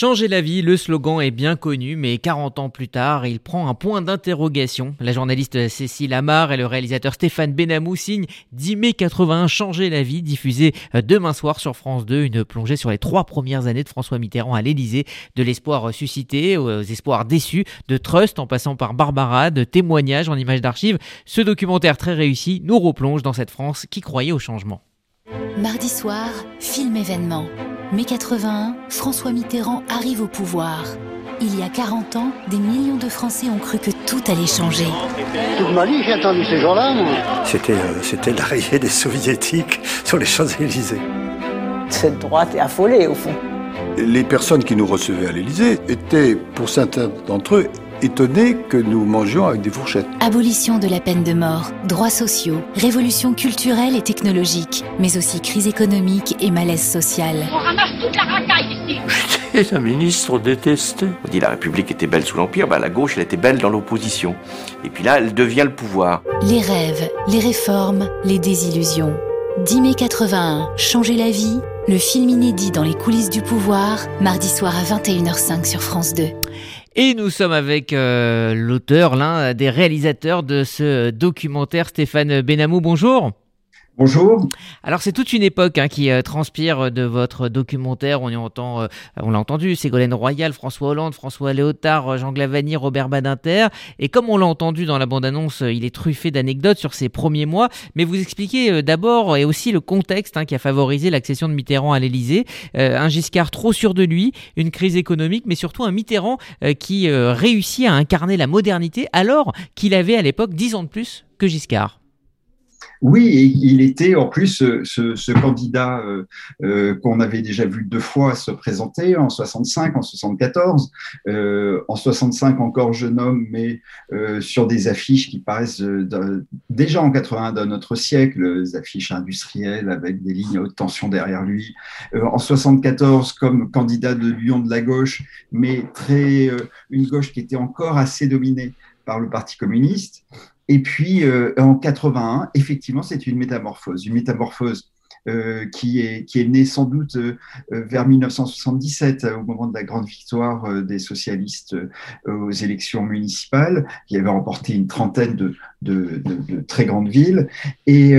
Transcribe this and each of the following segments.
Changer la vie, le slogan est bien connu, mais 40 ans plus tard, il prend un point d'interrogation. La journaliste Cécile Amar et le réalisateur Stéphane Benamou signent 10 mai 81 Changer la vie, diffusé demain soir sur France 2, une plongée sur les trois premières années de François Mitterrand à l'Élysée, de l'espoir suscité aux espoirs déçus, de trust en passant par Barbara, de témoignages en images d'archives. Ce documentaire très réussi nous replonge dans cette France qui croyait au changement. Mardi soir, film événement. Mai 81, François Mitterrand arrive au pouvoir. Il y a 40 ans, des millions de Français ont cru que tout allait changer. Toute ma vie, j'ai entendu ces jours-là, C'était, euh, c'était l'arrivée des soviétiques sur les Champs-Élysées. Cette droite est affolée, au fond. Les personnes qui nous recevaient à l'Élysée étaient, pour certains d'entre eux, étonnés que nous mangions avec des fourchettes. Abolition de la peine de mort, droits sociaux, révolution culturelle et technologique, mais aussi crise économique et malaise social. On ramasse toute la racaille ici. J'étais un ministre détesté. On dit la République était belle sous l'Empire, bah, la gauche elle était belle dans l'opposition. Et puis là, elle devient le pouvoir. Les rêves, les réformes, les désillusions. 10 mai 81, Changer la vie, le film inédit dans les coulisses du pouvoir, mardi soir à 21h05 sur France 2. Et nous sommes avec euh, l'auteur, l'un des réalisateurs de ce documentaire, Stéphane Benamou. Bonjour. Bonjour. Alors c'est toute une époque hein, qui euh, transpire de votre documentaire. On y entend, euh, l'a entendu, Ségolène Royal, François Hollande, François Léotard, Jean Glavani, Robert Badinter. Et comme on l'a entendu dans la bande-annonce, il est truffé d'anecdotes sur ses premiers mois. Mais vous expliquez d'abord et aussi le contexte hein, qui a favorisé l'accession de Mitterrand à l'Élysée. un Giscard trop sûr de lui, une crise économique, mais surtout un Mitterrand qui réussit à incarner la modernité alors qu'il avait à l'époque 10 ans de plus que Giscard. Oui, et il était en plus ce, ce, candidat euh, euh, qu'on avait déjà vu deux fois se présenter en 65, en 74, euh, en 65 encore jeune homme, mais euh, sur des affiches qui paraissent déjà en 81 d'un autre siècle, des affiches industrielles avec des lignes à haute tension derrière lui. en 74 comme candidat de l'Union de la gauche, mais très une gauche qui était encore assez dominée par le Parti communiste. Et puis euh, en 81, effectivement, c'est une métamorphose, une métamorphose euh, qui, est, qui est née sans doute euh, vers 1977, au moment de la grande victoire des socialistes aux élections municipales, qui avait remporté une trentaine de, de, de, très grandes villes et,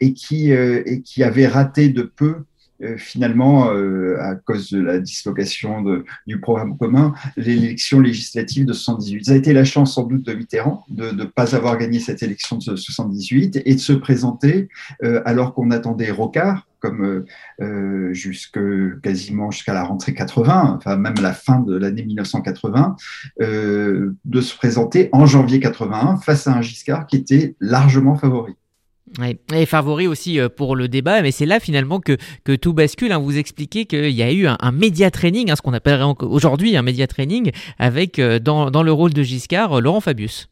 et, qui, et qui avait raté de peu euh, finalement, euh, à cause de la dislocation de, du programme commun, l'élection législative de 78. Ça a été la chance sans doute de Mitterrand de ne pas avoir gagné cette élection de 78 et de se présenter euh, alors qu'on attendait Rocard comme euh, jusque quasiment jusqu'à la rentrée 80, enfin même la fin de l'année 1980, euh, de se présenter en janvier 81 face à un Giscard qui était largement favori. Et favori aussi euh, pour le débat, mais c'est là finalement que, que tout bascule. Hein. Vous expliquez qu'il y a eu un, un média training, hein, ce qu'on appellerait aujourd'hui un média training, avec euh, dans, dans le rôle de Giscard, Laurent Fabius.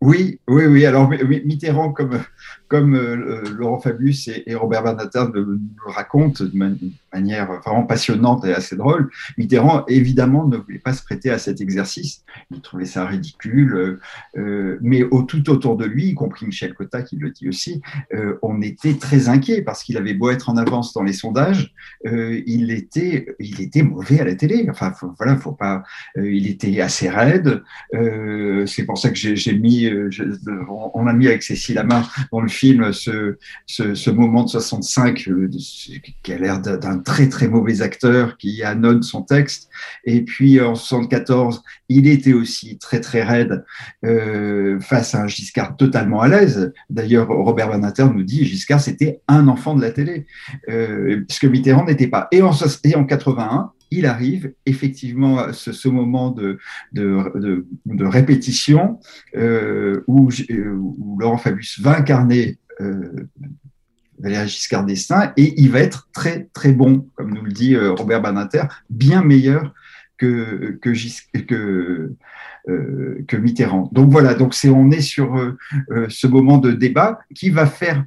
Oui, oui, oui. Alors Mitterrand, comme comme euh, Laurent Fabius et, Robert Bernater le, racontent de manière vraiment passionnante et assez drôle, Mitterrand évidemment ne voulait pas se prêter à cet exercice. Il trouvait ça ridicule, euh, euh, mais tout autour de lui, y compris Michel Cotta qui le dit aussi, on était très inquiet parce qu'il avait beau être en avance dans les sondages, il était il était mauvais à la télé. Enfin voilà, il était assez raide. C'est pour ça que j'ai mis, on a mis avec Cécile Amar dans le film ce, ce, moment de 65 euh, qui a l'air d'un très très mauvais acteur qui annonce son texte. Et puis en 74, il était aussi très très raide euh, face à un Giscard totalement à l'aise. D'ailleurs, Robert Banater nous dit Giscard c'était un enfant de la télé, euh, puisque Mitterrand n'était pas. Et en, et en 81, il arrive effectivement à ce, moment de, répétition euh, où, où, Laurent Fabius va incarner euh, Valéry Giscard d'Estaing et il va être très très bon, comme nous le dit euh, Robert Badinter, bien meilleur que, euh, Mitterrand. Donc voilà, donc on est sur euh, ce moment de débat qui va faire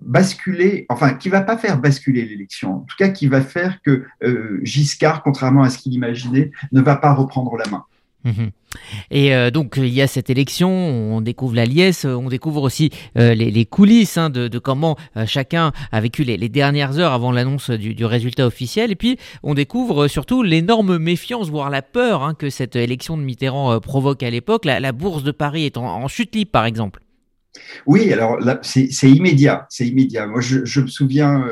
basculer, enfin, qui va pas faire basculer l'élection, en tout cas qui va faire que euh, Giscard, contrairement à ce qu'il imaginait, ne va pas reprendre la main. Mhm. Et euh, donc il y a cette élection, on découvre la liesse, on découvre aussi euh, les, coulisses hein, de, comment euh, chacun a vécu les, dernières heures avant l'annonce du, résultat officiel. Et puis on découvre surtout l'énorme méfiance, voire la peur hein, que cette élection de Mitterrand provoque à l'époque. La, bourse de Paris est en, chute libre, par exemple. Oui, alors c'est immédiat, c'est immédiat. Moi, je, me souviens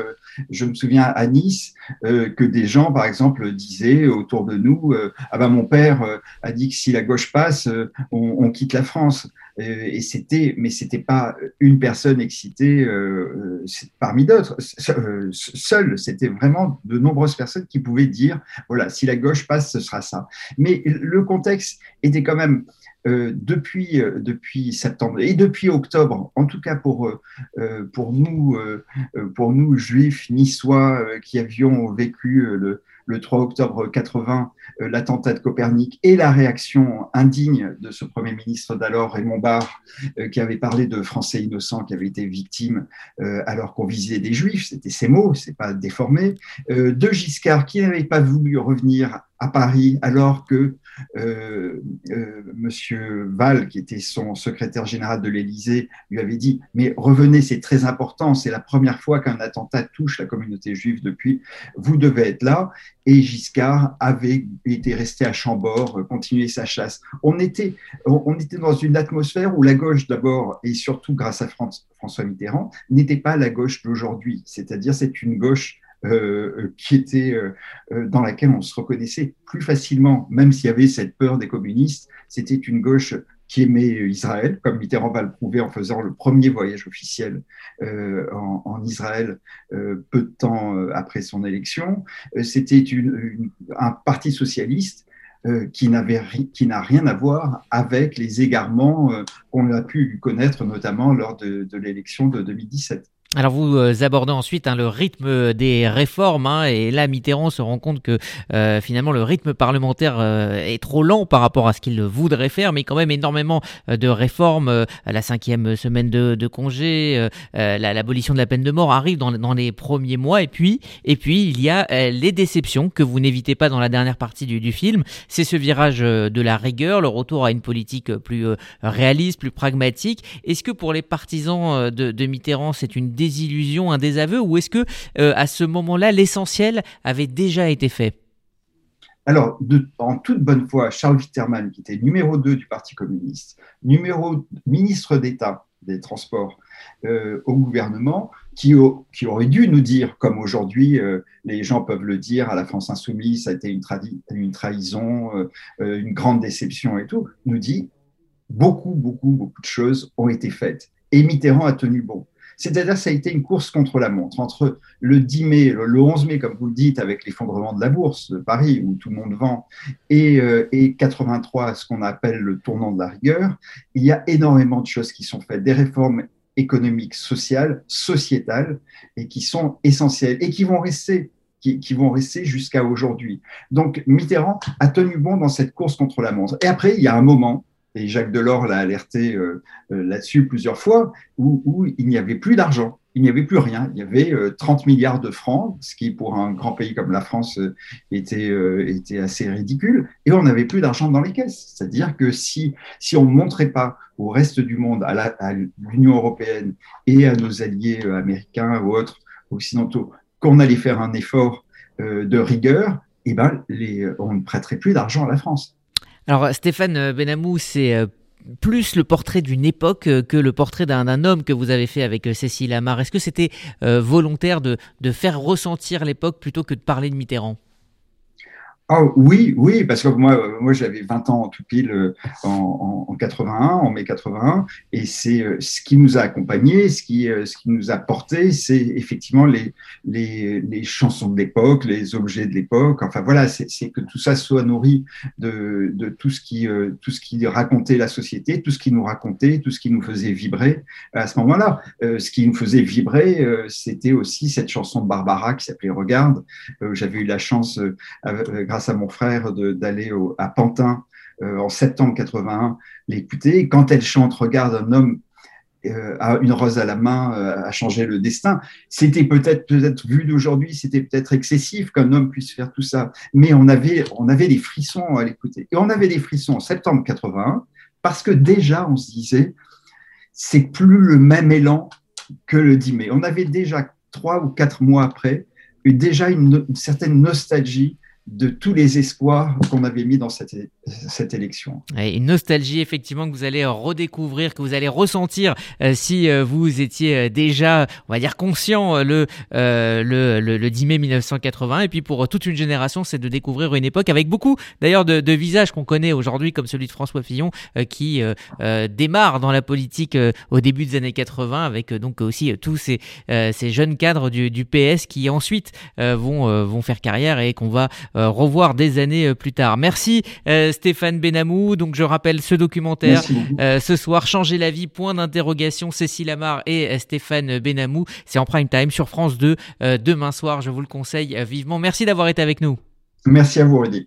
je me souviens à Nice euh, que des gens, par exemple, disaient autour de nous euh, Ah ben mon père euh, a dit que si la gauche passe, on, quitte la France. Et c'était, mais c'était pas une personne excitée parmi d'autres. Seul, c'était vraiment de nombreuses personnes qui pouvaient dire voilà, si la gauche passe, ce sera ça. Mais le contexte était quand même euh, depuis, euh, depuis septembre et depuis octobre, en tout cas pour, euh, pour, nous, pour nous, juifs niçois qui avions vécu le, le 3 octobre 80 l'attentat de Copernic et la réaction indigne de ce Premier ministre d'alors, Raymond Barre, qui avait parlé de Français innocents qui avaient été victimes alors qu'on visait des Juifs, c'était ses mots, c'est pas déformé, de Giscard qui n'avait pas voulu revenir à Paris alors que euh, euh, Monsieur Val, qui était son secrétaire général de l'Élysée, lui avait dit Mais revenez, c'est très important, c'est la première fois qu'un attentat touche la communauté juive depuis, vous devez être là. Et Giscard avait été resté à Chambord, euh, continuer sa chasse. On était, on était dans une atmosphère où la gauche, d'abord, et surtout grâce à François Mitterrand, n'était pas la gauche d'aujourd'hui. C'est-à-dire, c'est une gauche euh, qui était euh, dans laquelle on se reconnaissait plus facilement, même s'il y avait cette peur des communistes. C'était une gauche qui aimait Israël, comme Mitterrand va le prouver en faisant le premier voyage officiel euh, en, Israël peu de temps après son élection. C'était un parti socialiste qui n'avait qui n'a rien à voir avec les égarements qu'on a pu connaître notamment lors de, de l'élection de 2017. Alors vous euh, abordez ensuite hein, le rythme des réformes hein, et là Mitterrand se rend compte que euh, finalement le rythme parlementaire euh, est trop lent par rapport à ce qu'il voudrait faire, mais quand même énormément de réformes, la cinquième semaine de, de congé, l'abolition de la peine de mort arrive dans, dans, les premiers mois et puis et puis il y a les déceptions que vous n'évitez pas dans la dernière partie du, du film, c'est ce virage de la rigueur, le retour à une politique plus réaliste, plus pragmatique. Est-ce que pour les partisans de, de Mitterrand c'est une des illusions, un désaveu, ou est-ce que euh, à ce moment-là, l'essentiel avait déjà été fait? Alors, en toute bonne foi, Charles Witterman, qui était numéro 2 du Parti communiste, numéro ministre d'État des Transports euh, au gouvernement, qui, aurait dû nous dire, comme aujourd'hui euh, les gens peuvent le dire, à la France insoumise, ça a été une trahison, une grande déception et tout, nous dit beaucoup, beaucoup, beaucoup de choses ont été faites. Et Mitterrand a tenu bon. C'est-à-dire ça a été une course contre la montre. Entre le 10 mai, le 11 mai, comme vous le dites, avec l'effondrement de la bourse de Paris, où tout le monde vend, et, euh, et 83, ce qu'on appelle le tournant de la rigueur, il y a énormément de choses qui sont faites, des réformes économiques, sociales, sociétales, et qui sont essentielles et qui vont rester qui, vont rester jusqu'à aujourd'hui. Donc Mitterrand a tenu bon dans cette course contre la montre. Et après, il y a un moment et Jacques Delors l'a alerté euh, euh, là-dessus plusieurs fois, où, il n'y avait plus d'argent, il n'y avait plus rien. Il y avait 30 euh, milliards de francs, ce qui pour un grand pays comme la France était, assez ridicule, et on n'avait plus d'argent dans les caisses. C'est-à-dire que si, on ne montrait pas au reste du monde, à l'Union européenne et à nos alliés américains ou autres occidentaux, qu'on allait faire un effort de rigueur, eh ben, on ne prêterait plus d'argent à la France. Alors Stéphane Benamou, c'est euh, plus le portrait d'une époque euh, que le portrait d'un homme que vous avez fait avec euh, Cécile Amar. Est-ce que c'était volontaire de, de faire ressentir l'époque plutôt que de parler de Mitterrand? Ah oui, oui, parce que moi, moi j'avais 20 ans tout pile euh, en, en, 81, en mai 81, et c'est euh, ce qui nous a accompagnés, ce qui, euh, ce qui nous a porté, c'est effectivement les, les, les, chansons de l'époque, les objets de l'époque. Enfin voilà, c'est que tout ça soit nourri de, de tout ce qui, tout ce qui racontait la société, tout ce qui nous racontait, tout ce qui nous faisait vibrer à ce moment-là. ce qui nous faisait vibrer, c'était aussi cette chanson de Barbara qui s'appelait Regarde. J'avais eu la chance grâce à mon frère d'aller à Pantin euh, en septembre 81 l'écouter. Quand elle chante Regarde un homme à une rose à la main a changé le destin. C'était peut-être, peut-être vu d'aujourd'hui, c'était peut-être excessif qu'un homme puisse faire tout ça, mais on avait, on avait des frissons à l'écouter. Et on avait des frissons en septembre 81 parce que déjà on se disait, c'est plus le même élan que le 10 mai. On avait déjà trois ou quatre mois après déjà une certaine nostalgie de tous les espoirs qu'on avait mis dans cette, cette élection. une nostalgie effectivement que vous allez redécouvrir, que vous allez ressentir euh, si euh, vous étiez euh, déjà, on va dire, conscient le, le, le, 10 mai 1980. Et puis pour toute une génération, c'est de découvrir une époque avec beaucoup d'ailleurs de, visages qu'on connaît aujourd'hui, comme celui de François Fillon, qui démarre dans la politique au début des années 80, avec donc aussi tous ces, ces jeunes cadres du, du PS qui ensuite vont, vont faire carrière et qu'on va revoir des années euh, plus tard. Merci euh, Stéphane Benamou. Donc je rappelle ce documentaire ce soir, Changer la vie, point d'interrogation, Cécile Amar et Stéphane Benamou. C'est en prime time sur France 2 demain soir. Je vous le conseille vivement. Merci d'avoir été avec nous. Merci à vous, Rudy.